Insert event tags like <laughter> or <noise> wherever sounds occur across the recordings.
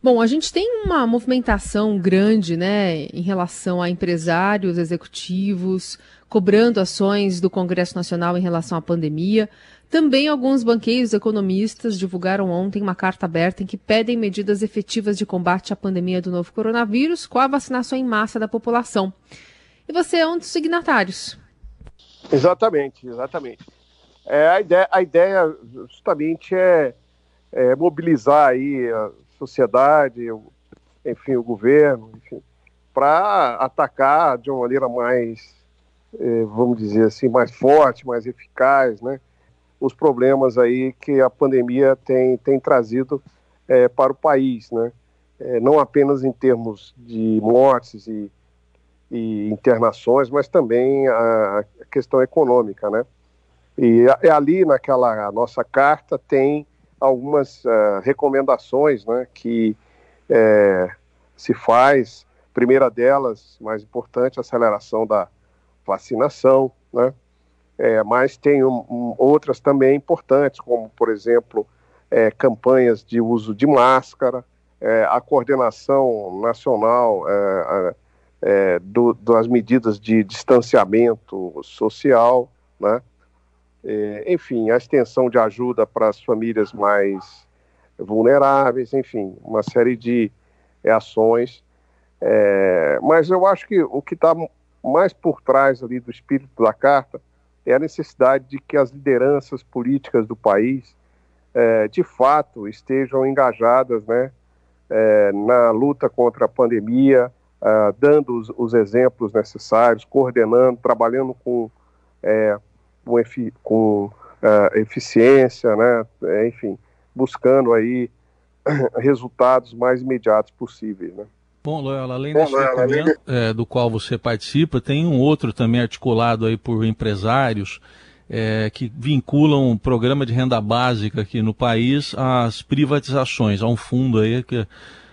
Bom, a gente tem uma movimentação grande, né, em relação a empresários, executivos, cobrando ações do Congresso Nacional em relação à pandemia. Também alguns banqueiros economistas divulgaram ontem uma carta aberta em que pedem medidas efetivas de combate à pandemia do novo coronavírus com a vacinação em massa da população. E você é um dos signatários. Exatamente, exatamente. É, a, ideia, a ideia justamente é, é mobilizar aí a sociedade, enfim, o governo, enfim, para atacar de uma maneira mais, é, vamos dizer assim, mais forte, mais eficaz, né, os problemas aí que a pandemia tem, tem trazido é, para o país, né, é, não apenas em termos de mortes e, e internações, mas também a, a questão econômica, né, e ali naquela nossa carta tem algumas uh, recomendações né, que é, se faz. Primeira delas, mais importante, a aceleração da vacinação, né? É, mas tem um, um, outras também importantes, como, por exemplo, é, campanhas de uso de máscara, é, a coordenação nacional é, é, do, das medidas de distanciamento social, né? É, enfim, a extensão de ajuda para as famílias mais vulneráveis, enfim, uma série de ações. É, mas eu acho que o que está mais por trás ali do espírito da carta é a necessidade de que as lideranças políticas do país, é, de fato, estejam engajadas, né, é, na luta contra a pandemia, é, dando os, os, exemplos necessários, coordenando, trabalhando com é, com, efi com uh, eficiência, né? É, enfim, buscando aí <clears throat> resultados mais imediatos possíveis, né? Bom, Loyola, além desse documento é, do qual você participa, tem um outro também articulado aí por empresários é, que vinculam um programa de renda básica aqui no país às privatizações, a um fundo aí que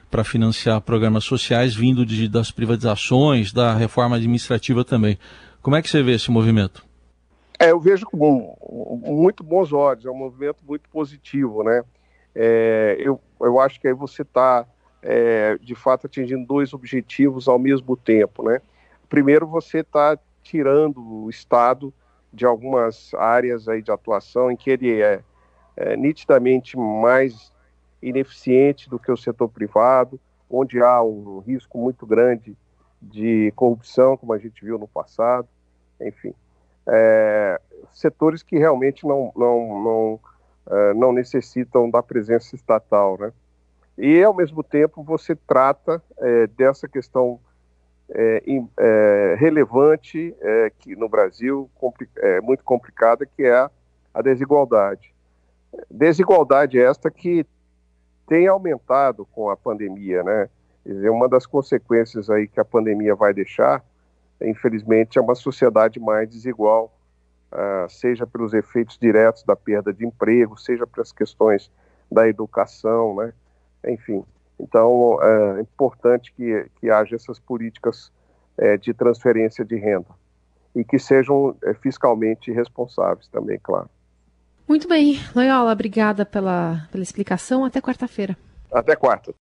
para financiar programas sociais vindo de, das privatizações, da reforma administrativa também. Como é que você vê esse movimento? É, eu vejo com muito bons olhos, é um movimento muito positivo, né? É, eu, eu acho que aí você está, é, de fato, atingindo dois objetivos ao mesmo tempo, né? Primeiro, você está tirando o Estado de algumas áreas aí de atuação em que ele é, é nitidamente mais ineficiente do que o setor privado, onde há um risco muito grande de corrupção, como a gente viu no passado, enfim é, setores que realmente não, não, não, é, não necessitam da presença estatal, né? E, ao mesmo tempo, você trata é, dessa questão é, é, relevante é, que no Brasil é muito complicada, que é a, a desigualdade. Desigualdade esta que tem aumentado com a pandemia, né? Quer dizer, uma das consequências aí que a pandemia vai deixar infelizmente, é uma sociedade mais desigual, uh, seja pelos efeitos diretos da perda de emprego, seja pelas questões da educação, né? enfim. Então, é importante que, que haja essas políticas é, de transferência de renda e que sejam é, fiscalmente responsáveis também, claro. Muito bem, Loyola, obrigada pela, pela explicação. Até quarta-feira. Até quarta.